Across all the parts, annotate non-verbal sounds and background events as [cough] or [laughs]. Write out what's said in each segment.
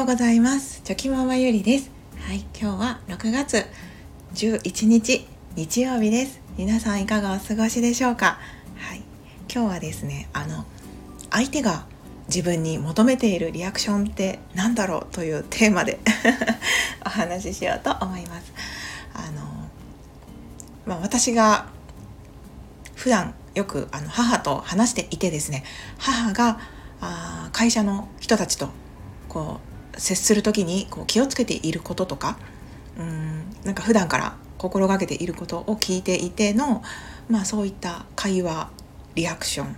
ようございます。チョキママゆりです。はい今日は6月11日日曜日です。皆さんいかがお過ごしでしょうか？はい今日はですねあの相手が自分に求めているリアクションって何だろうというテーマで [laughs] お話ししようと思います。あのまあ、私が普段よくあの母と話していてですね母があ会社の人たちとこう接する時にこう気をつけていることとかうんなんか普段から心がけていることを聞いていての、まあ、そういった会話リアクション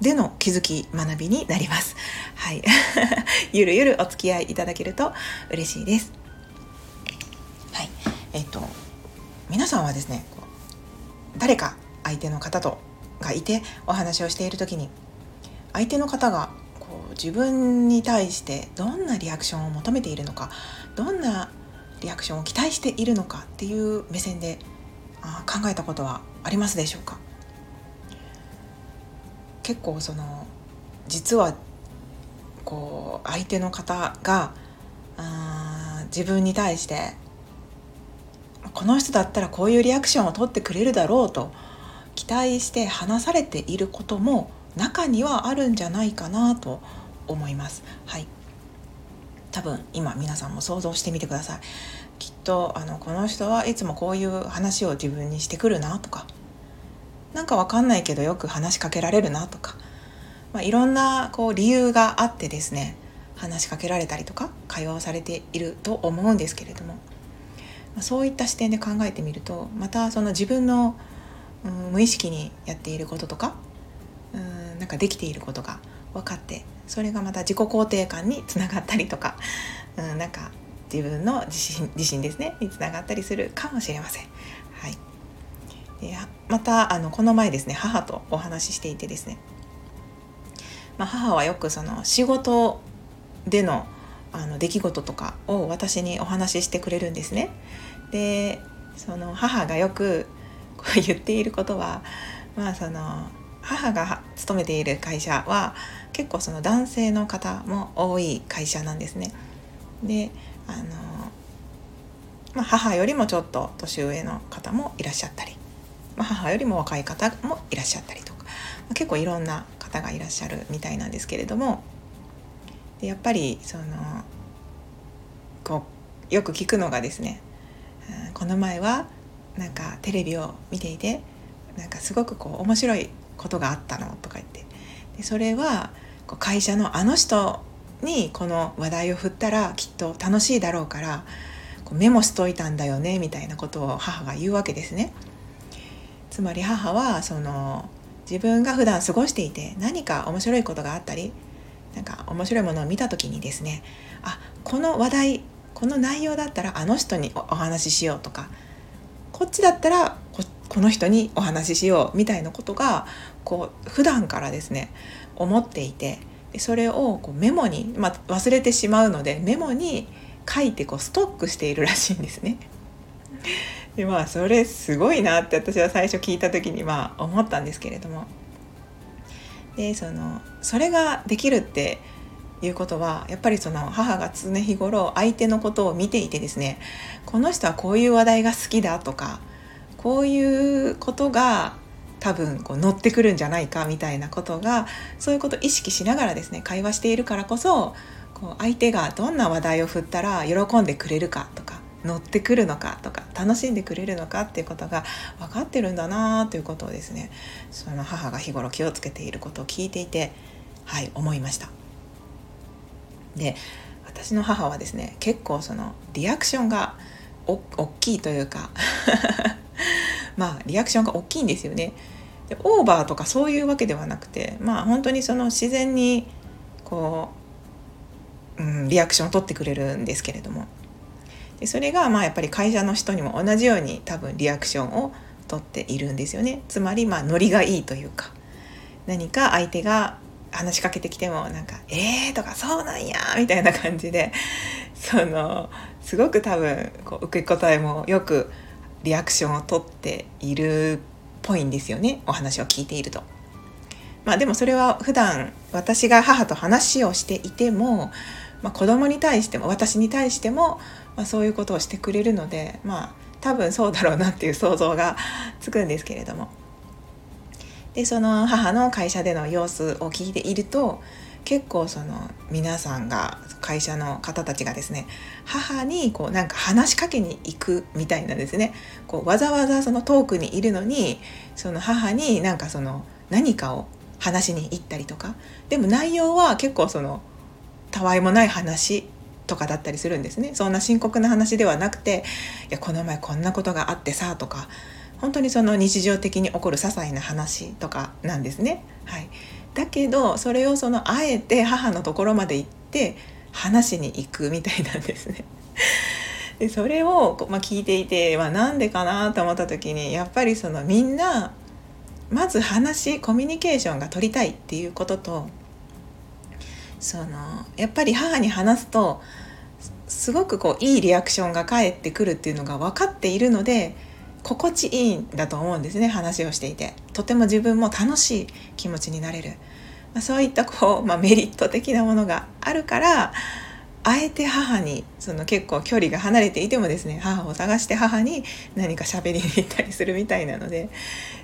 での気づき学びになります。はい、[laughs] ゆるゆるお付き合いいただけると嬉しいです。はい、えっと皆さんはですね誰か相手の方とがいてお話をしている時に相手の方がこう自分に対してどんなリアクションを求めているのかどんなリアクションを期待しているのかっていう目線で考えたことはありますでしょうか？結構その実はこう相手の方が自分に対してこの人だったらこういうリアクションを取ってくれるだろうと期待して話されていることも中にはあるんじゃないかなと思います。はい。多分今皆さんも想像してみてください。きっとあのこの人はいつもこういう話を自分にしてくるなとか。何かわかんないけどよく話しかけられるなとか、まあ、いろんなこう理由があってですね話しかけられたりとか会話をされていると思うんですけれども、まあ、そういった視点で考えてみるとまたその自分の、うん、無意識にやっていることとかなんかできていることが分かってそれがまた自己肯定感につながったりとか、[laughs] うん、なんか自分の自信自信ですねにつながったりするかもしれません。はい、でまたあのこの前ですね母とお話ししていてですね、まあ、母はよくその仕事でのあの出来事とかを私にお話ししてくれるんですね。でその母がよくこう言っていることはまあその母が勤めている会社は結構その男性の方も多い会社なんですね。であの、まあ、母よりもちょっと年上の方もいらっしゃったり、まあ、母よりも若い方もいらっしゃったりとか、まあ、結構いろんな方がいらっしゃるみたいなんですけれどもでやっぱりそのこうよく聞くのがですね、この前はなんかテレビを見ていてなんかすごくこう面白いことがあったのとか言ってでそれは会社のあの人にこの話題を振ったらきっと楽しいだろうからこうメモしといたんだよねみたいなことを母が言うわけですね。つまり母はその自分が普段過ごしていて何か面白いことがあったりなんか面白いものを見た時にですねあこの話題この内容だったらあの人にお話ししようとかこっちだったらここの人にお話ししようみたいなことがこう普段からですね思っていてそれをこうメモに、まあ、忘れてしまうのでメモに書いてこうストックしているらしいんですね。[laughs] でまあそれすごいなって私は最初聞いた時にまあ思ったんですけれどもでそのそれができるっていうことはやっぱりその母が常日頃相手のことを見ていてですねこの人はこういう話題が好きだとかこういうことが多分こう乗ってくるんじゃないかみたいなことがそういうことを意識しながらですね会話しているからこそこう相手がどんな話題を振ったら喜んでくれるかとか乗ってくるのかとか楽しんでくれるのかっていうことが分かってるんだなということをですねその母が日頃気をつけていることを聞いていてはい思いました。で私の母はですね結構そのリアクションがお大きいというか [laughs] まあリアクションが大きいんですよね。でオーバーとかそういうわけではなくてまあ本当にその自然にこう、うん、リアクションを取ってくれるんですけれどもでそれがまあやっぱり会社の人にも同じように多分リアクションを取っているんですよね。つまりまあノリがいいというか何か相手が話しかけてきてもなんか「えー」とか「そうなんや」みたいな感じでそのすごく多分こう受け答えもよくリアクションをとっているっぽいんですよねお話を聞いていると。まあでもそれは普段私が母と話をしていてもまあ、子供に対しても私に対しても、まあ、そういうことをしてくれるのでまあ多分そうだろうなっていう想像がつくんですけれどもでその母の会社での様子を聞いていると結構その皆さんが会社の方たちがですね母にこうなんか話しかけに行くみたいなですねこうわざわざその遠くにいるのにその母になんかその何かを話しに行ったりとかでも内容は結構そのたわいもない話とかだったりするんですねそんな深刻な話ではなくて「いやこの前こんなことがあってさ」とか本当にその日常的に起こる些細な話とかなんですね。はい、だけどそれをそのあえて母のところまで行って話しに行くみたいなんですね。[laughs] でそれを、まあ、聞いていて、まあ、なんでかなと思った時にやっぱりそのみんなまず話コミュニケーションが取りたいっていうこととそのやっぱり母に話すとすごくこういいリアクションが返ってくるっていうのが分かっているので心地いいんだと思うんですね話をしていて。とても自分も楽しい気持ちになれる、まあ、そういったこう、まあ、メリット的なものがあるからあえて母にその結構距離が離れていてもですね母を探して母に何か喋りに行ったりするみたいなので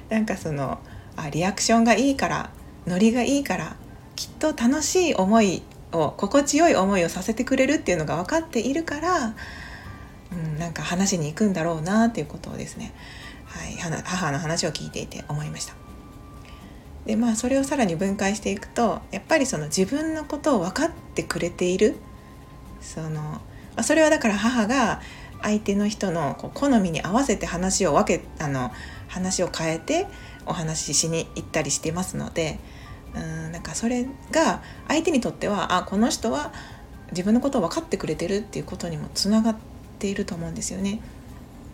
なんかそのあリアクションがいいからノリがいいからきっと楽しい思いを心地よい思いをさせてくれるっていうのが分かっているからうん、なんか話に行くんだろうなっていうことをですね、はい、母の話を聞いていて思いました。でまあそれをさらに分解していくとやっぱりその自分のことを分かってくれているその、まあ、それはだから母が相手の人のこう好みに合わせて話を分けあの話を変えてお話ししに行ったりしてますのでうんなんかそれが相手にとってはあこの人は自分のことを分かってくれてるっていうことにもつながっていると思うんですよね。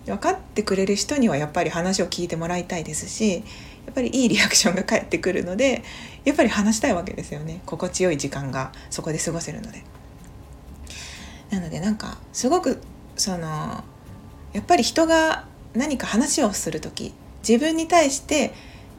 分かってくれる人にはやっぱり話を聞いてもらいたいですしやっぱりいいリアクションが返ってくるのでやっぱり話したいわけですよね心地よい時間がそこで過ごせるので。なのでなんかすごくそのやっぱり人が何か話をする時自分に対して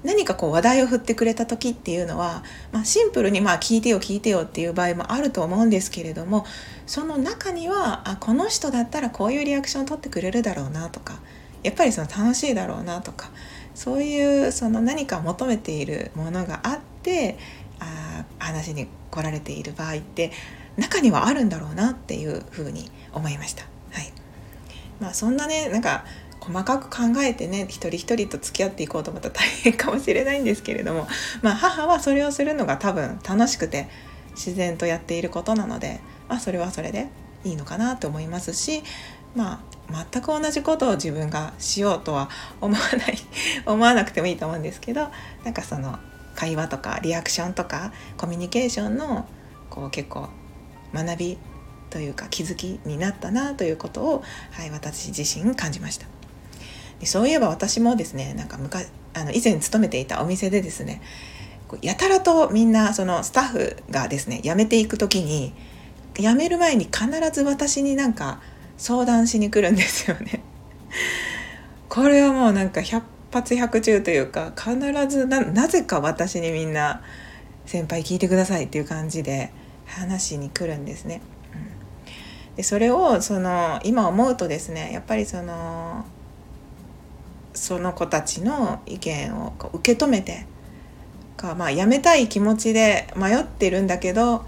何かこう話題を振ってくれた時っていうのは、まあ、シンプルにまあ聞いてよ聞いてよっていう場合もあると思うんですけれどもその中にはあこの人だったらこういうリアクションを取ってくれるだろうなとかやっぱりその楽しいだろうなとかそういうその何か求めているものがあってあ話に来られている場合って中にはあるんだろうなっていうふうに思いました。はいまあ、そんなねなんか細かく考えてね一人一人と付き合っていこうと思ったら大変かもしれないんですけれども、まあ、母はそれをするのが多分楽しくて自然とやっていることなので、まあ、それはそれでいいのかなと思いますし、まあ、全く同じことを自分がしようとは思わない [laughs] 思わなくてもいいと思うんですけどなんかその会話とかリアクションとかコミュニケーションのこう結構学びというか気づきになったなということを、はい、私自身感じました。でそういえば私もですねなんか昔あの以前勤めていたお店でですねやたらとみんなそのスタッフがですね辞めていく時に辞める前に必ず私になんか相談しに来るんですよね。[laughs] これはもうなんか100発100中というか必ずなぜか私にみんな「先輩聞いてください」っていう感じで話しに来るんですね。うん、でそれをその今思うとですねやっぱりそのその子たちの意見を受け止めてか、まあ、やめたい気持ちで迷ってるんだけど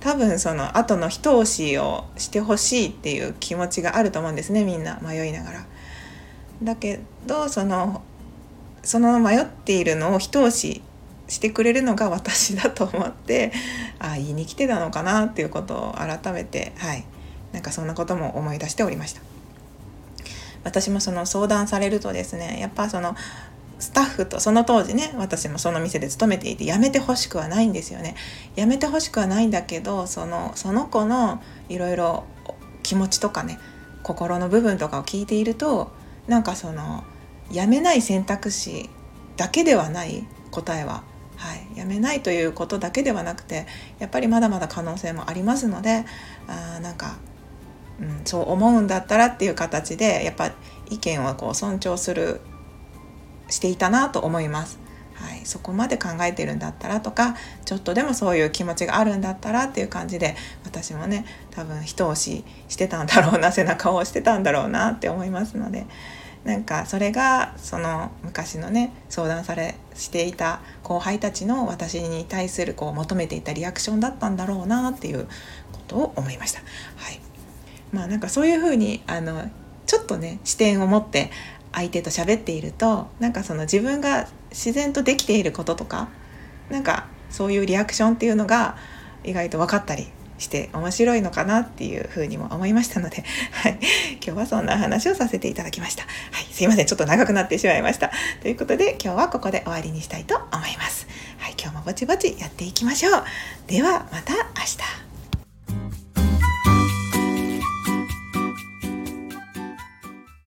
多分その後の一押しをしてほしいっていう気持ちがあると思うんですねみんな迷いながら。だけどそのその迷っているのを一押ししてくれるのが私だと思ってああ言いに来てたのかなっていうことを改めてはいなんかそんなことも思い出しておりました。私もその相談されるとですねやっぱそのスタッフとその当時ね私もその店で勤めていて辞めてほしくはないんですよね。辞めてほしくはないんだけどそのその子のいろいろ気持ちとかね心の部分とかを聞いているとなんかその辞めない選択肢だけではない答えは、はい、辞めないということだけではなくてやっぱりまだまだ可能性もありますのであなんかうん、そう思うんだったらっていう形でやっぱ意見をこう尊重するしていたなと思います。はい、そこまで考えてるんだったらとかちょっとでもそういう気持ちがあるんだったらっていう感じで私もね多分一押ししてたんだろうな背中を押してたんだろうなって思いますのでなんかそれがその昔のね相談されしていた後輩たちの私に対するこう求めていたリアクションだったんだろうなっていうことを思いました。はい、まあなんかそういうふうにあのちょっとね視点を持って相手と喋っているとなんかその自分が自然とできていることとかなんかそういうリアクションっていうのが意外と分かったりして面白いのかなっていうふうにも思いましたので、[laughs] はい、今日はそんな話をさせていただきました。はい、すいません、ちょっと長くなってしまいました。ということで今日はここで終わりにしたいと思います。はい、今日もぼちぼちやっていきましょう。ではまた明日。